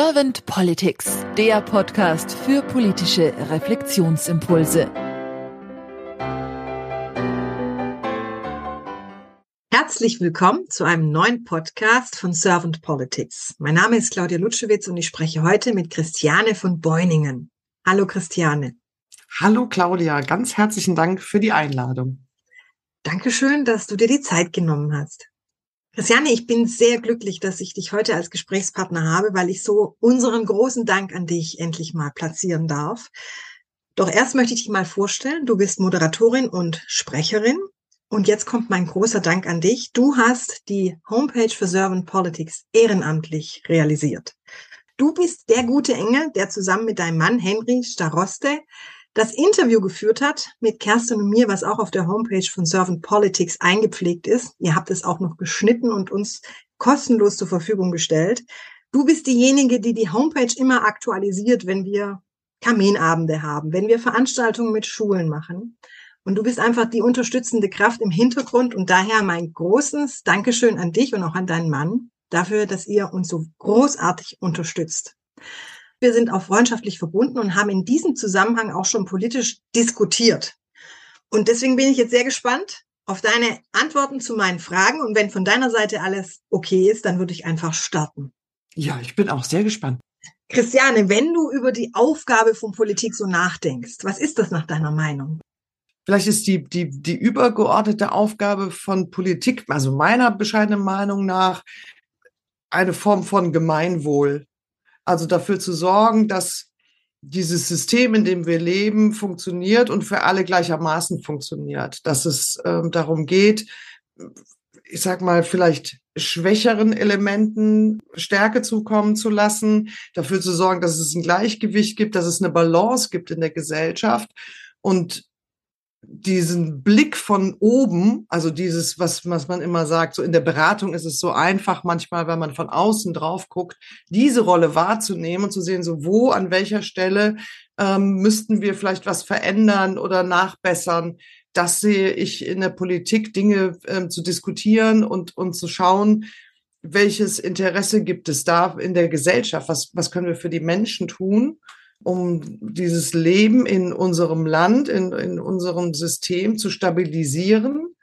Servant Politics, der Podcast für politische Reflexionsimpulse. Herzlich willkommen zu einem neuen Podcast von Servant Politics. Mein Name ist Claudia Lutschewitz und ich spreche heute mit Christiane von Beuningen. Hallo Christiane. Hallo Claudia, ganz herzlichen Dank für die Einladung. Dankeschön, dass du dir die Zeit genommen hast. Christiane, ich bin sehr glücklich, dass ich dich heute als Gesprächspartner habe, weil ich so unseren großen Dank an dich endlich mal platzieren darf. Doch erst möchte ich dich mal vorstellen. Du bist Moderatorin und Sprecherin. Und jetzt kommt mein großer Dank an dich. Du hast die Homepage für Servant Politics ehrenamtlich realisiert. Du bist der gute Engel, der zusammen mit deinem Mann Henry Staroste das Interview geführt hat mit Kerstin und mir, was auch auf der Homepage von Servant Politics eingepflegt ist. Ihr habt es auch noch geschnitten und uns kostenlos zur Verfügung gestellt. Du bist diejenige, die die Homepage immer aktualisiert, wenn wir Kaminabende haben, wenn wir Veranstaltungen mit Schulen machen. Und du bist einfach die unterstützende Kraft im Hintergrund und daher mein großes Dankeschön an dich und auch an deinen Mann dafür, dass ihr uns so großartig unterstützt. Wir sind auch freundschaftlich verbunden und haben in diesem Zusammenhang auch schon politisch diskutiert. Und deswegen bin ich jetzt sehr gespannt auf deine Antworten zu meinen Fragen. Und wenn von deiner Seite alles okay ist, dann würde ich einfach starten. Ja, ich bin auch sehr gespannt. Christiane, wenn du über die Aufgabe von Politik so nachdenkst, was ist das nach deiner Meinung? Vielleicht ist die, die, die übergeordnete Aufgabe von Politik, also meiner bescheidenen Meinung nach, eine Form von Gemeinwohl also dafür zu sorgen, dass dieses System, in dem wir leben, funktioniert und für alle gleichermaßen funktioniert. Dass es ähm, darum geht, ich sag mal, vielleicht schwächeren Elementen Stärke zukommen zu lassen, dafür zu sorgen, dass es ein Gleichgewicht gibt, dass es eine Balance gibt in der Gesellschaft und diesen Blick von oben, also dieses, was, was man immer sagt, so in der Beratung ist es so einfach manchmal, wenn man von außen drauf guckt, diese Rolle wahrzunehmen und zu sehen, so wo, an welcher Stelle ähm, müssten wir vielleicht was verändern oder nachbessern. Das sehe ich in der Politik, Dinge ähm, zu diskutieren und, und zu schauen, welches Interesse gibt es da in der Gesellschaft? Was, was können wir für die Menschen tun? Um dieses Leben in unserem Land, in, in unserem System zu stabilisieren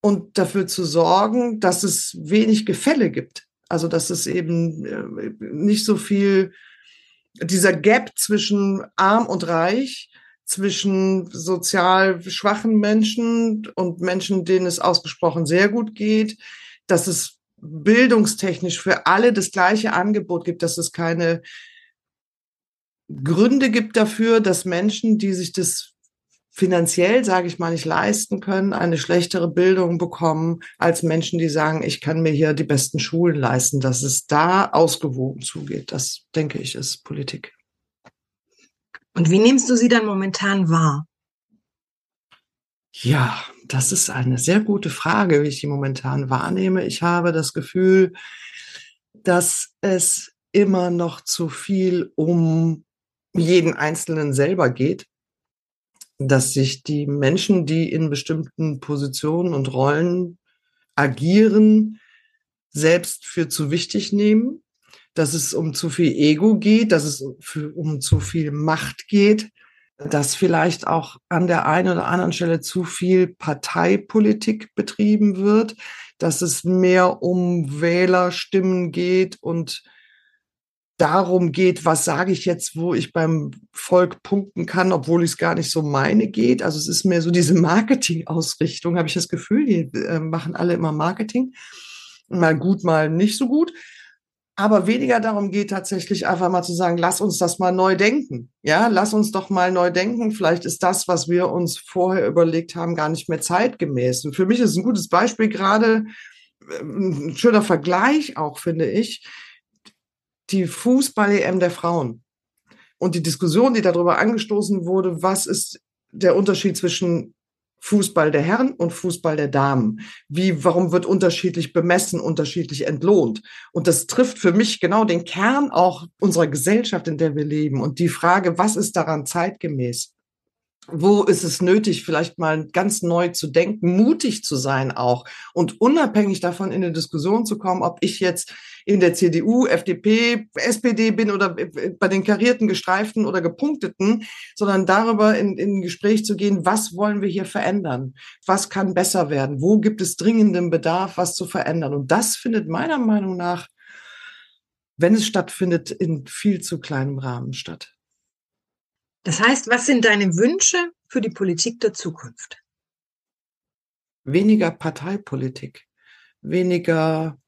und dafür zu sorgen, dass es wenig Gefälle gibt. Also dass es eben äh, nicht so viel, dieser Gap zwischen arm und reich, zwischen sozial schwachen Menschen und Menschen, denen es ausgesprochen sehr gut geht, dass es bildungstechnisch für alle das gleiche Angebot gibt, dass es keine Gründe gibt dafür, dass Menschen, die sich das finanziell, sage ich mal, nicht leisten können, eine schlechtere Bildung bekommen als Menschen, die sagen, ich kann mir hier die besten Schulen leisten, dass es da ausgewogen zugeht. Das, denke ich, ist Politik. Und wie nimmst du sie dann momentan wahr? Ja, das ist eine sehr gute Frage, wie ich sie momentan wahrnehme. Ich habe das Gefühl, dass es immer noch zu viel um jeden Einzelnen selber geht, dass sich die Menschen, die in bestimmten Positionen und Rollen agieren, selbst für zu wichtig nehmen, dass es um zu viel Ego geht, dass es für, um zu viel Macht geht, dass vielleicht auch an der einen oder anderen Stelle zu viel Parteipolitik betrieben wird, dass es mehr um Wählerstimmen geht und darum geht, was sage ich jetzt, wo ich beim Volk punkten kann, obwohl ich es gar nicht so meine geht. Also es ist mehr so diese Marketing-Ausrichtung, habe ich das Gefühl. Die äh, machen alle immer Marketing. Mal gut, mal nicht so gut. Aber weniger darum geht tatsächlich einfach mal zu sagen, lass uns das mal neu denken. Ja, lass uns doch mal neu denken. Vielleicht ist das, was wir uns vorher überlegt haben, gar nicht mehr zeitgemäß. Und für mich ist ein gutes Beispiel gerade, äh, ein schöner Vergleich auch, finde ich die Fußball-EM der Frauen und die Diskussion, die darüber angestoßen wurde, was ist der Unterschied zwischen Fußball der Herren und Fußball der Damen. Wie, warum wird unterschiedlich bemessen, unterschiedlich entlohnt? Und das trifft für mich genau den Kern auch unserer Gesellschaft, in der wir leben. Und die Frage, was ist daran zeitgemäß? Wo ist es nötig, vielleicht mal ganz neu zu denken, mutig zu sein auch und unabhängig davon in eine Diskussion zu kommen, ob ich jetzt in der CDU, FDP, SPD bin oder bei den karierten, gestreiften oder gepunkteten, sondern darüber in, in ein Gespräch zu gehen, was wollen wir hier verändern? Was kann besser werden? Wo gibt es dringenden Bedarf, was zu verändern? Und das findet meiner Meinung nach, wenn es stattfindet, in viel zu kleinem Rahmen statt. Das heißt, was sind deine Wünsche für die Politik der Zukunft? Weniger Parteipolitik, weniger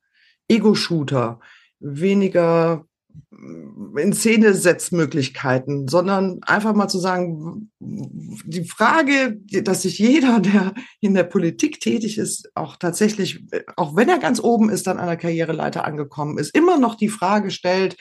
Ego-Shooter, weniger in Szene Setzmöglichkeiten, sondern einfach mal zu sagen, die Frage, dass sich jeder, der in der Politik tätig ist, auch tatsächlich, auch wenn er ganz oben ist, dann an der Karriereleiter angekommen ist, immer noch die Frage stellt,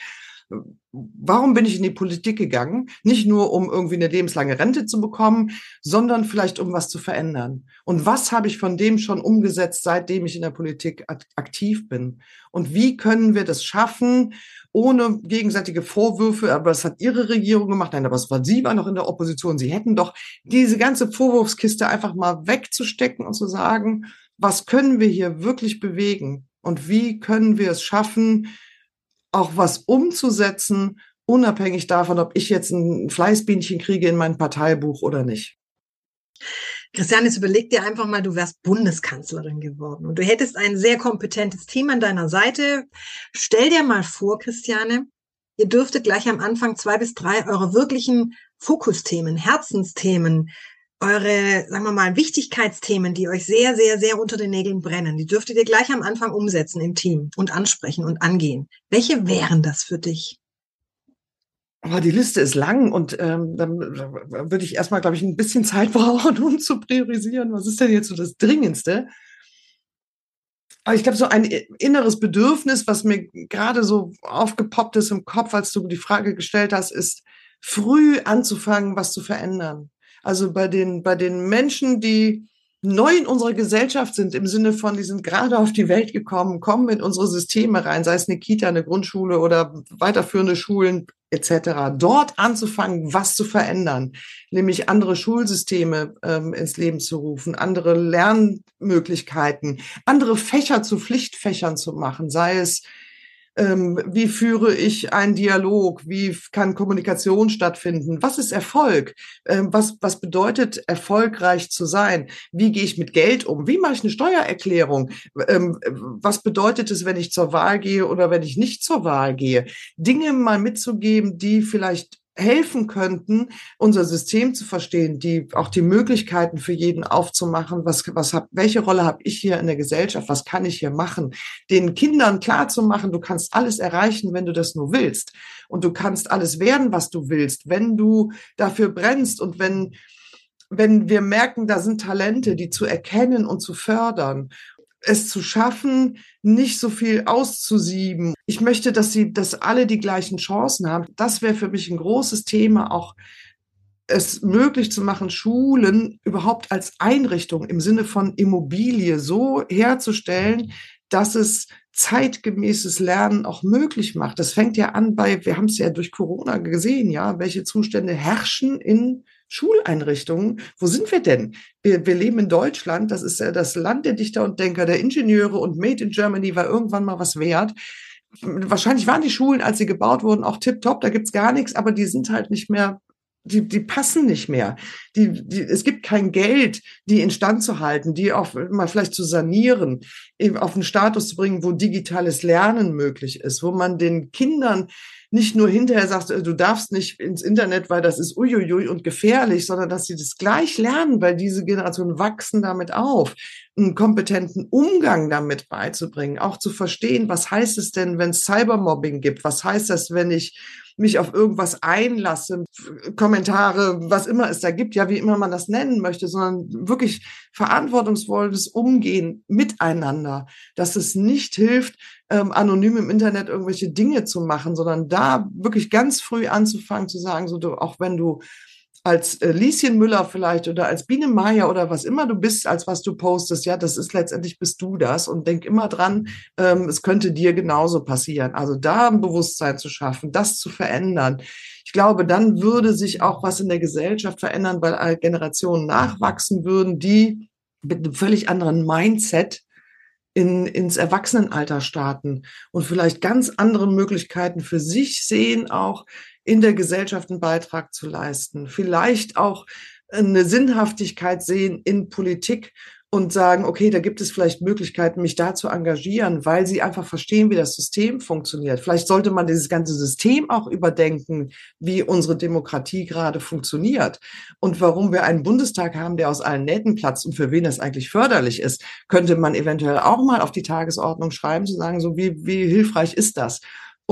warum bin ich in die Politik gegangen? Nicht nur, um irgendwie eine lebenslange Rente zu bekommen, sondern vielleicht, um was zu verändern. Und was habe ich von dem schon umgesetzt, seitdem ich in der Politik aktiv bin? Und wie können wir das schaffen, ohne gegenseitige Vorwürfe, aber das hat Ihre Regierung gemacht, nein, aber es war Sie war noch in der Opposition. Sie hätten doch diese ganze Vorwurfskiste einfach mal wegzustecken und zu sagen, was können wir hier wirklich bewegen? Und wie können wir es schaffen, auch was umzusetzen, unabhängig davon, ob ich jetzt ein Fleißbienchen kriege in mein Parteibuch oder nicht. Christian, jetzt überleg dir einfach mal, du wärst Bundeskanzlerin geworden und du hättest ein sehr kompetentes Team an deiner Seite. Stell dir mal vor, Christiane, ihr dürftet gleich am Anfang zwei bis drei eure wirklichen Fokusthemen, Herzensthemen eure, sagen wir mal, Wichtigkeitsthemen, die euch sehr, sehr, sehr unter den Nägeln brennen, die dürftet ihr gleich am Anfang umsetzen im Team und ansprechen und angehen. Welche wären das für dich? Oh, die Liste ist lang und ähm, dann würde ich erstmal, glaube ich, ein bisschen Zeit brauchen, um zu priorisieren. Was ist denn jetzt so das Dringendste? Aber ich glaube, so ein inneres Bedürfnis, was mir gerade so aufgepoppt ist im Kopf, als du die Frage gestellt hast, ist, früh anzufangen, was zu verändern. Also bei den, bei den Menschen, die neu in unserer Gesellschaft sind, im Sinne von, die sind gerade auf die Welt gekommen, kommen in unsere Systeme rein, sei es eine Kita, eine Grundschule oder weiterführende Schulen etc. Dort anzufangen, was zu verändern, nämlich andere Schulsysteme ähm, ins Leben zu rufen, andere Lernmöglichkeiten, andere Fächer zu Pflichtfächern zu machen, sei es wie führe ich einen Dialog? Wie kann Kommunikation stattfinden? Was ist Erfolg? Ähm, was, was bedeutet erfolgreich zu sein? Wie gehe ich mit Geld um? Wie mache ich eine Steuererklärung? Ähm, was bedeutet es, wenn ich zur Wahl gehe oder wenn ich nicht zur Wahl gehe? Dinge mal mitzugeben, die vielleicht helfen könnten, unser System zu verstehen, die auch die Möglichkeiten für jeden aufzumachen, was, was hab, welche Rolle habe ich hier in der Gesellschaft, was kann ich hier machen, den Kindern klar zu machen, du kannst alles erreichen, wenn du das nur willst. Und du kannst alles werden, was du willst, wenn du dafür brennst und wenn wenn wir merken, da sind Talente, die zu erkennen und zu fördern es zu schaffen, nicht so viel auszusieben. Ich möchte, dass sie, dass alle die gleichen Chancen haben. Das wäre für mich ein großes Thema, auch es möglich zu machen, Schulen überhaupt als Einrichtung im Sinne von Immobilie so herzustellen, dass es zeitgemäßes Lernen auch möglich macht. Das fängt ja an bei, wir haben es ja durch Corona gesehen, ja, welche Zustände herrschen in Schuleinrichtungen. Wo sind wir denn? Wir, wir leben in Deutschland, das ist ja das Land der Dichter und Denker, der Ingenieure und Made in Germany war irgendwann mal was wert. Wahrscheinlich waren die Schulen, als sie gebaut wurden, auch tipptopp, da gibt's gar nichts, aber die sind halt nicht mehr die, die passen nicht mehr. Die, die, es gibt kein Geld, die instand zu halten, die auch mal vielleicht zu sanieren, auf einen Status zu bringen, wo digitales Lernen möglich ist, wo man den Kindern nicht nur hinterher sagt, äh, du darfst nicht ins Internet, weil das ist uiuiui und gefährlich, sondern dass sie das gleich lernen, weil diese Generationen wachsen damit auf, einen kompetenten Umgang damit beizubringen, auch zu verstehen, was heißt es denn, wenn es Cybermobbing gibt? Was heißt das, wenn ich mich auf irgendwas einlasse, Kommentare, was immer es da gibt, ja, wie immer man das nennen möchte, sondern wirklich verantwortungsvolles Umgehen miteinander, dass es nicht hilft, ähm, anonym im Internet irgendwelche Dinge zu machen, sondern da wirklich ganz früh anzufangen zu sagen, so du, auch wenn du als äh, Lieschen Müller vielleicht oder als Biene Meier oder was immer du bist, als was du postest, ja, das ist letztendlich bist du das und denk immer dran, ähm, es könnte dir genauso passieren. Also da ein Bewusstsein zu schaffen, das zu verändern. Ich glaube, dann würde sich auch was in der Gesellschaft verändern, weil Generationen nachwachsen würden, die mit einem völlig anderen Mindset in, ins Erwachsenenalter starten und vielleicht ganz andere Möglichkeiten für sich sehen, auch in der Gesellschaft einen Beitrag zu leisten. Vielleicht auch eine Sinnhaftigkeit sehen in Politik und sagen, okay, da gibt es vielleicht Möglichkeiten, mich da zu engagieren, weil sie einfach verstehen, wie das System funktioniert. Vielleicht sollte man dieses ganze System auch überdenken, wie unsere Demokratie gerade funktioniert und warum wir einen Bundestag haben, der aus allen Nähten platzt und für wen das eigentlich förderlich ist, könnte man eventuell auch mal auf die Tagesordnung schreiben, zu sagen, so wie, wie hilfreich ist das?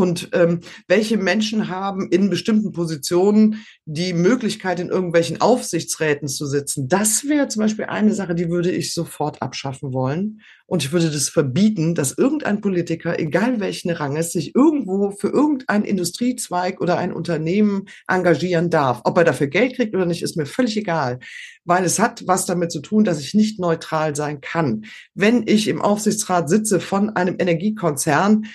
Und ähm, welche Menschen haben in bestimmten Positionen die Möglichkeit, in irgendwelchen Aufsichtsräten zu sitzen. Das wäre zum Beispiel eine Sache, die würde ich sofort abschaffen wollen. Und ich würde das verbieten, dass irgendein Politiker, egal welchen Ranges, sich irgendwo für irgendeinen Industriezweig oder ein Unternehmen engagieren darf. Ob er dafür Geld kriegt oder nicht, ist mir völlig egal. Weil es hat was damit zu tun, dass ich nicht neutral sein kann. Wenn ich im Aufsichtsrat sitze von einem Energiekonzern,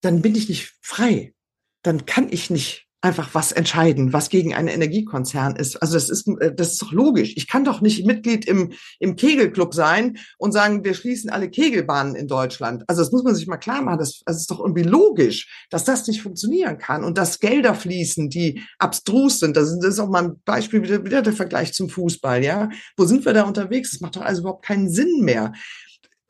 dann bin ich nicht frei. Dann kann ich nicht einfach was entscheiden, was gegen einen Energiekonzern ist. Also das ist, äh, das ist doch logisch. Ich kann doch nicht Mitglied im, im Kegelclub sein und sagen, wir schließen alle Kegelbahnen in Deutschland. Also das muss man sich mal klar machen. Das, das ist doch irgendwie logisch, dass das nicht funktionieren kann und dass Gelder fließen, die abstrus sind. Das ist, das ist auch mal ein Beispiel, wieder, wieder der Vergleich zum Fußball. Ja, Wo sind wir da unterwegs? Das macht doch also überhaupt keinen Sinn mehr.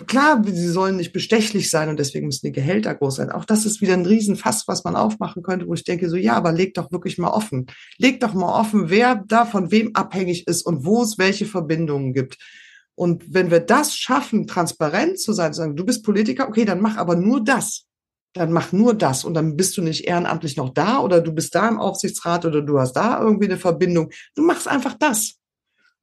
Klar, sie sollen nicht bestechlich sein und deswegen müssen die Gehälter groß sein. Auch das ist wieder ein Riesenfass, was man aufmachen könnte, wo ich denke, so ja, aber leg doch wirklich mal offen. Leg doch mal offen, wer da von wem abhängig ist und wo es welche Verbindungen gibt. Und wenn wir das schaffen, transparent zu sein, zu sagen, du bist Politiker, okay, dann mach aber nur das. Dann mach nur das und dann bist du nicht ehrenamtlich noch da oder du bist da im Aufsichtsrat oder du hast da irgendwie eine Verbindung. Du machst einfach das.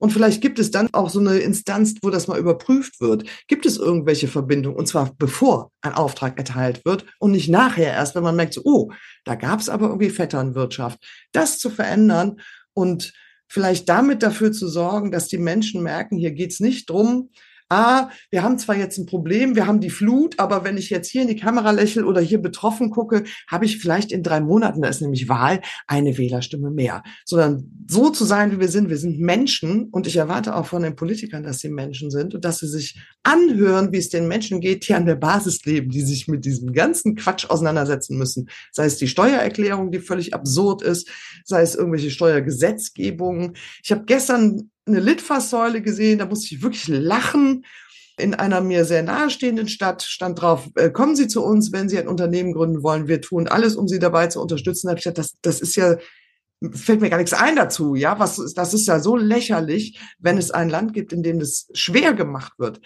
Und vielleicht gibt es dann auch so eine Instanz, wo das mal überprüft wird. Gibt es irgendwelche Verbindungen? Und zwar bevor ein Auftrag erteilt wird und nicht nachher erst, wenn man merkt, so, oh, da gab es aber irgendwie Vetternwirtschaft. Das zu verändern und vielleicht damit dafür zu sorgen, dass die Menschen merken, hier geht es nicht drum, ah, wir haben zwar jetzt ein Problem, wir haben die Flut, aber wenn ich jetzt hier in die Kamera lächle oder hier betroffen gucke, habe ich vielleicht in drei Monaten, da ist nämlich Wahl, eine Wählerstimme mehr. Sondern so zu sein, wie wir sind, wir sind Menschen und ich erwarte auch von den Politikern, dass sie Menschen sind und dass sie sich anhören, wie es den Menschen geht, die an der Basis leben, die sich mit diesem ganzen Quatsch auseinandersetzen müssen. Sei es die Steuererklärung, die völlig absurd ist, sei es irgendwelche Steuergesetzgebungen. Ich habe gestern eine Litfaßsäule gesehen, da musste ich wirklich lachen. In einer mir sehr nahestehenden Stadt stand drauf, äh, kommen Sie zu uns, wenn Sie ein Unternehmen gründen wollen. Wir tun alles, um Sie dabei zu unterstützen. Da habe ich gedacht, das, das ist ja, fällt mir gar nichts ein dazu. Ja, was, das ist ja so lächerlich, wenn es ein Land gibt, in dem das schwer gemacht wird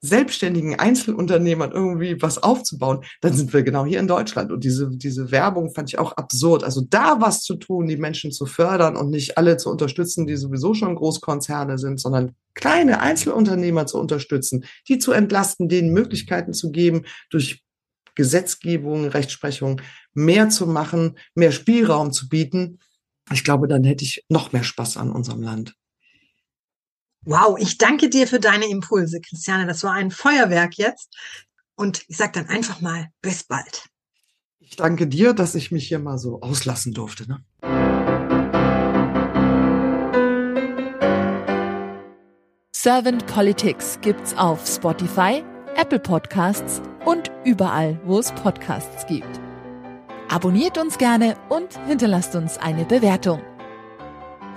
selbstständigen Einzelunternehmern irgendwie was aufzubauen, dann sind wir genau hier in Deutschland. Und diese, diese Werbung fand ich auch absurd. Also da was zu tun, die Menschen zu fördern und nicht alle zu unterstützen, die sowieso schon Großkonzerne sind, sondern kleine Einzelunternehmer zu unterstützen, die zu entlasten, denen Möglichkeiten zu geben, durch Gesetzgebung, Rechtsprechung mehr zu machen, mehr Spielraum zu bieten. Ich glaube, dann hätte ich noch mehr Spaß an unserem Land. Wow, ich danke dir für deine Impulse, Christiane. Das war ein Feuerwerk jetzt. Und ich sage dann einfach mal, bis bald. Ich danke dir, dass ich mich hier mal so auslassen durfte. Ne? Servant Politics gibt's auf Spotify, Apple Podcasts und überall, wo es Podcasts gibt. Abonniert uns gerne und hinterlasst uns eine Bewertung.